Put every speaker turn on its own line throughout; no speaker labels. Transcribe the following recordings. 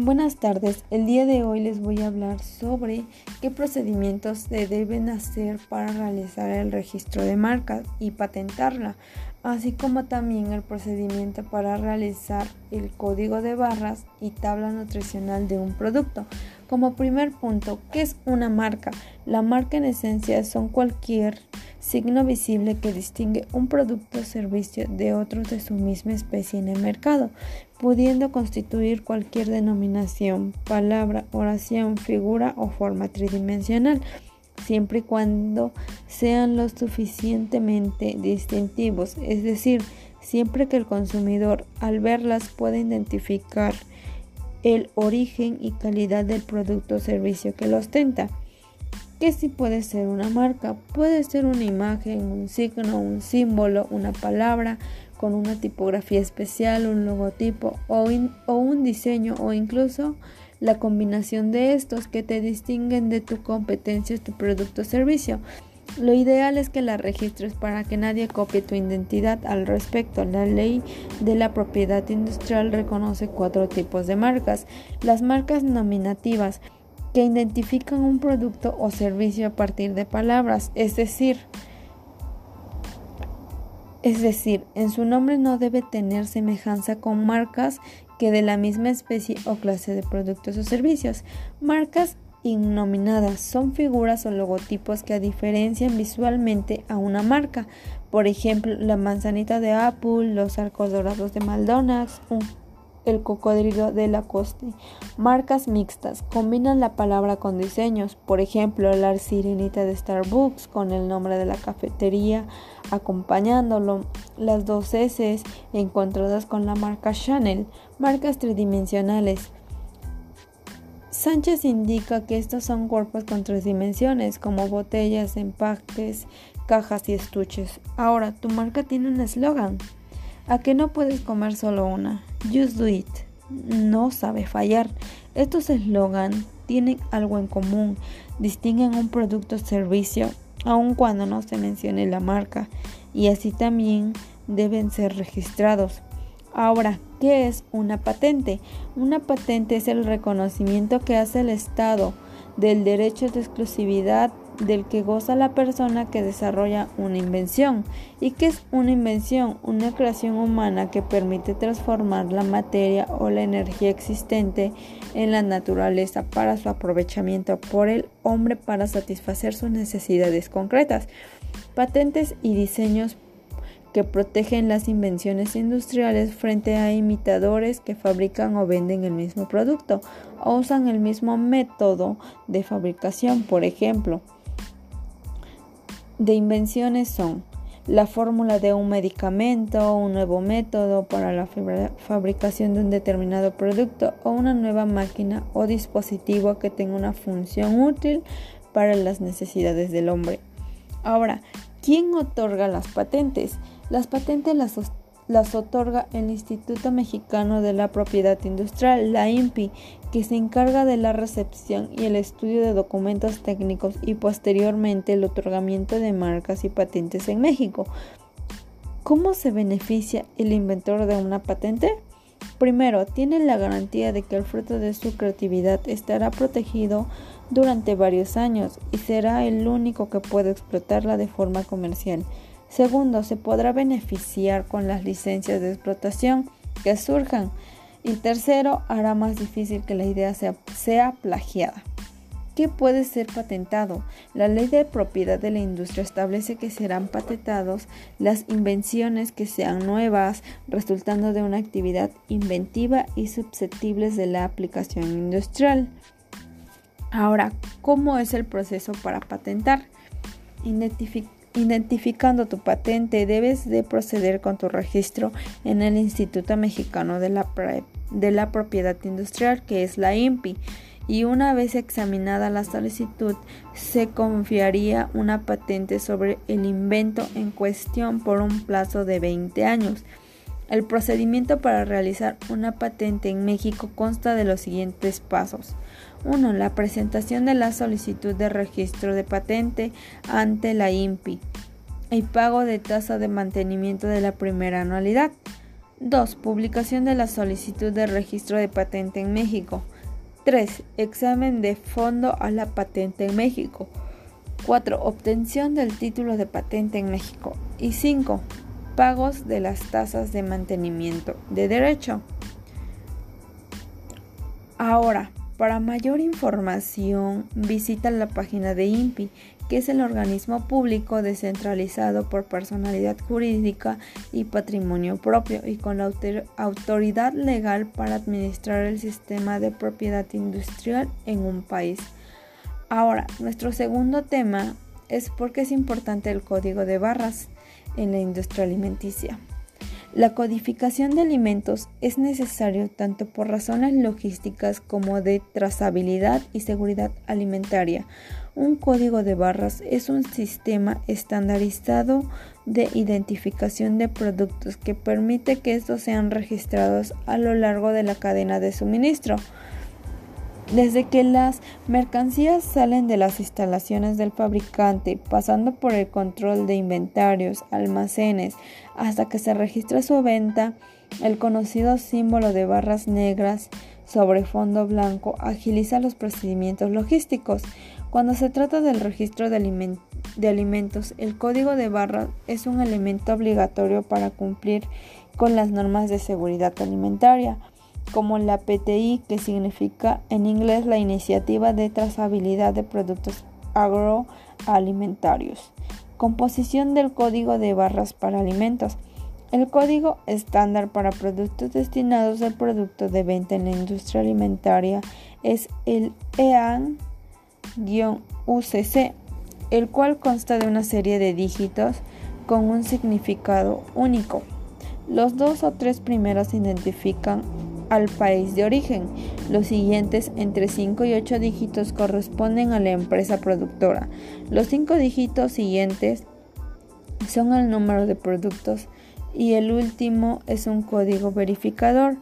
Buenas tardes, el día de hoy les voy a hablar sobre qué procedimientos se deben hacer para realizar el registro de marca y patentarla, así como también el procedimiento para realizar el código de barras y tabla nutricional de un producto. Como primer punto, ¿qué es una marca? La marca en esencia son cualquier signo visible que distingue un producto o servicio de otros de su misma especie en el mercado, pudiendo constituir cualquier denominación, palabra, oración, figura o forma tridimensional, siempre y cuando sean lo suficientemente distintivos, es decir, siempre que el consumidor al verlas pueda identificar el origen y calidad del producto o servicio que lo ostenta. Que sí puede ser una marca, puede ser una imagen, un signo, un símbolo, una palabra con una tipografía especial, un logotipo o, o un diseño o incluso la combinación de estos que te distinguen de tu competencia, tu producto o servicio. Lo ideal es que la registres para que nadie copie tu identidad al respecto. La ley de la propiedad industrial reconoce cuatro tipos de marcas. Las marcas nominativas que identifican un producto o servicio a partir de palabras, es decir, es decir, en su nombre no debe tener semejanza con marcas que de la misma especie o clase de productos o servicios. Marcas innominadas son figuras o logotipos que diferencian visualmente a una marca. Por ejemplo, la manzanita de Apple, los arcos dorados de McDonald's, un el cocodrilo de la costa. Marcas mixtas combinan la palabra con diseños, por ejemplo, la sirenita de Starbucks con el nombre de la cafetería acompañándolo, las dos S encontradas con la marca Chanel, marcas tridimensionales. Sánchez indica que estos son cuerpos con tres dimensiones, como botellas, empaques, cajas y estuches. Ahora, tu marca tiene un eslogan. ¿A que no puedes comer solo una? Just do it. No sabe fallar. Estos eslogan tienen algo en común. Distinguen un producto o servicio aun cuando no se mencione la marca y así también deben ser registrados. Ahora, ¿qué es una patente? Una patente es el reconocimiento que hace el Estado del derecho de exclusividad del que goza la persona que desarrolla una invención. ¿Y qué es una invención? Una creación humana que permite transformar la materia o la energía existente en la naturaleza para su aprovechamiento por el hombre para satisfacer sus necesidades concretas. Patentes y diseños que protegen las invenciones industriales frente a imitadores que fabrican o venden el mismo producto o usan el mismo método de fabricación, por ejemplo de invenciones son la fórmula de un medicamento, un nuevo método para la fabricación de un determinado producto o una nueva máquina o dispositivo que tenga una función útil para las necesidades del hombre. Ahora, ¿quién otorga las patentes? Las patentes las las otorga el Instituto Mexicano de la Propiedad Industrial, la INPI, que se encarga de la recepción y el estudio de documentos técnicos y posteriormente el otorgamiento de marcas y patentes en México. ¿Cómo se beneficia el inventor de una patente? Primero, tiene la garantía de que el fruto de su creatividad estará protegido durante varios años y será el único que puede explotarla de forma comercial. Segundo, se podrá beneficiar con las licencias de explotación que surjan. Y tercero, hará más difícil que la idea sea, plagiada. ¿Qué puede ser patentado? La ley de propiedad de la industria establece que serán patentados las invenciones que sean nuevas, resultando de una actividad inventiva y susceptibles de la aplicación industrial. Ahora, ¿cómo es el proceso para patentar? Identificar Identificando tu patente, debes de proceder con tu registro en el Instituto Mexicano de la, de la Propiedad Industrial, que es la INPI, y una vez examinada la solicitud, se confiaría una patente sobre el invento en cuestión por un plazo de 20 años. El procedimiento para realizar una patente en México consta de los siguientes pasos. 1. La presentación de la solicitud de registro de patente ante la INPI y pago de tasa de mantenimiento de la primera anualidad. 2. Publicación de la solicitud de registro de patente en México. 3. Examen de fondo a la patente en México. 4. Obtención del título de patente en México. Y 5. Pagos de las tasas de mantenimiento de derecho. Ahora, para mayor información, visita la página de INPI que es el organismo público descentralizado por personalidad jurídica y patrimonio propio y con la autoridad legal para administrar el sistema de propiedad industrial en un país. Ahora, nuestro segundo tema es por qué es importante el código de barras en la industria alimenticia. La codificación de alimentos es necesario tanto por razones logísticas como de trazabilidad y seguridad alimentaria. Un código de barras es un sistema estandarizado de identificación de productos que permite que estos sean registrados a lo largo de la cadena de suministro. Desde que las mercancías salen de las instalaciones del fabricante, pasando por el control de inventarios, almacenes, hasta que se registra su venta, el conocido símbolo de barras negras sobre fondo blanco agiliza los procedimientos logísticos. Cuando se trata del registro de, de alimentos, el código de barras es un elemento obligatorio para cumplir con las normas de seguridad alimentaria como la PTI, que significa en inglés la Iniciativa de Trazabilidad de Productos Agroalimentarios. Composición del código de barras para alimentos. El código estándar para productos destinados al producto de venta en la industria alimentaria es el EAN-UCC, el cual consta de una serie de dígitos con un significado único. Los dos o tres primeros identifican al país de origen. Los siguientes, entre 5 y 8 dígitos, corresponden a la empresa productora. Los 5 dígitos siguientes son el número de productos y el último es un código verificador.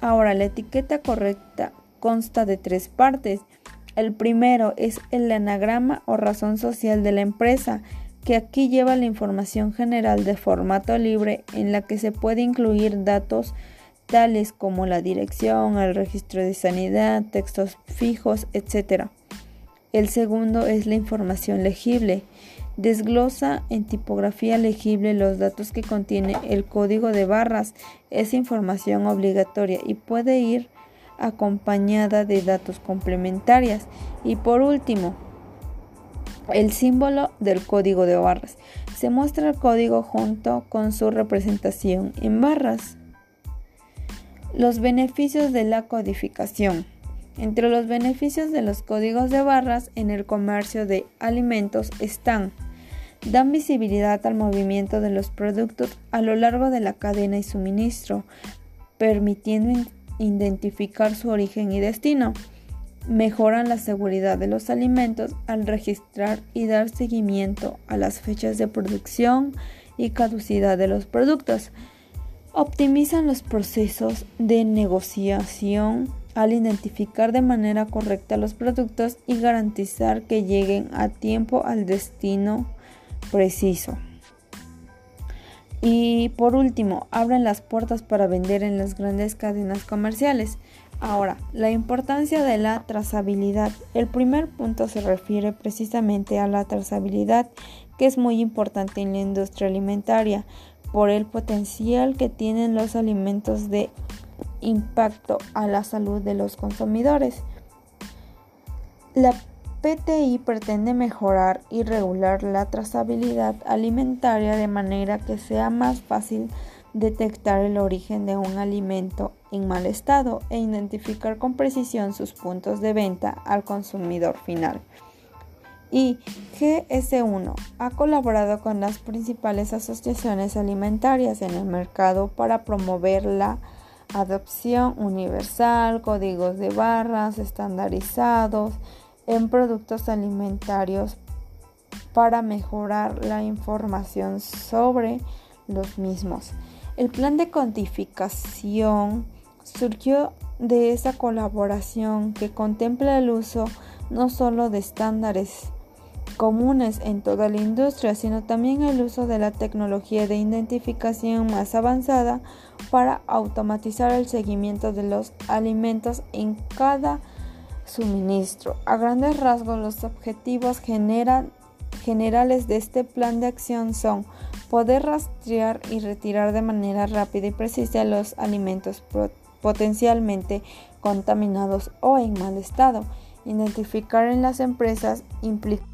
Ahora, la etiqueta correcta consta de tres partes. El primero es el anagrama o razón social de la empresa, que aquí lleva la información general de formato libre en la que se puede incluir datos tales como la dirección, el registro de sanidad, textos fijos, etc. El segundo es la información legible. Desglosa en tipografía legible los datos que contiene el código de barras. Es información obligatoria y puede ir acompañada de datos complementarias. Y por último, el símbolo del código de barras. Se muestra el código junto con su representación en barras. Los beneficios de la codificación. Entre los beneficios de los códigos de barras en el comercio de alimentos están dan visibilidad al movimiento de los productos a lo largo de la cadena y suministro, permitiendo identificar su origen y destino. Mejoran la seguridad de los alimentos al registrar y dar seguimiento a las fechas de producción y caducidad de los productos optimizan los procesos de negociación al identificar de manera correcta los productos y garantizar que lleguen a tiempo al destino preciso. Y por último, abren las puertas para vender en las grandes cadenas comerciales. Ahora, la importancia de la trazabilidad. El primer punto se refiere precisamente a la trazabilidad, que es muy importante en la industria alimentaria por el potencial que tienen los alimentos de impacto a la salud de los consumidores. La PTI pretende mejorar y regular la trazabilidad alimentaria de manera que sea más fácil detectar el origen de un alimento en mal estado e identificar con precisión sus puntos de venta al consumidor final y GS1 ha colaborado con las principales asociaciones alimentarias en el mercado para promover la adopción universal, códigos de barras estandarizados en productos alimentarios para mejorar la información sobre los mismos. El plan de codificación surgió de esa colaboración que contempla el uso no solo de estándares comunes en toda la industria, sino también el uso de la tecnología de identificación más avanzada para automatizar el seguimiento de los alimentos en cada suministro. A grandes rasgos, los objetivos generales de este plan de acción son poder rastrear y retirar de manera rápida y precisa los alimentos potencialmente contaminados o en mal estado, identificar en las empresas implicadas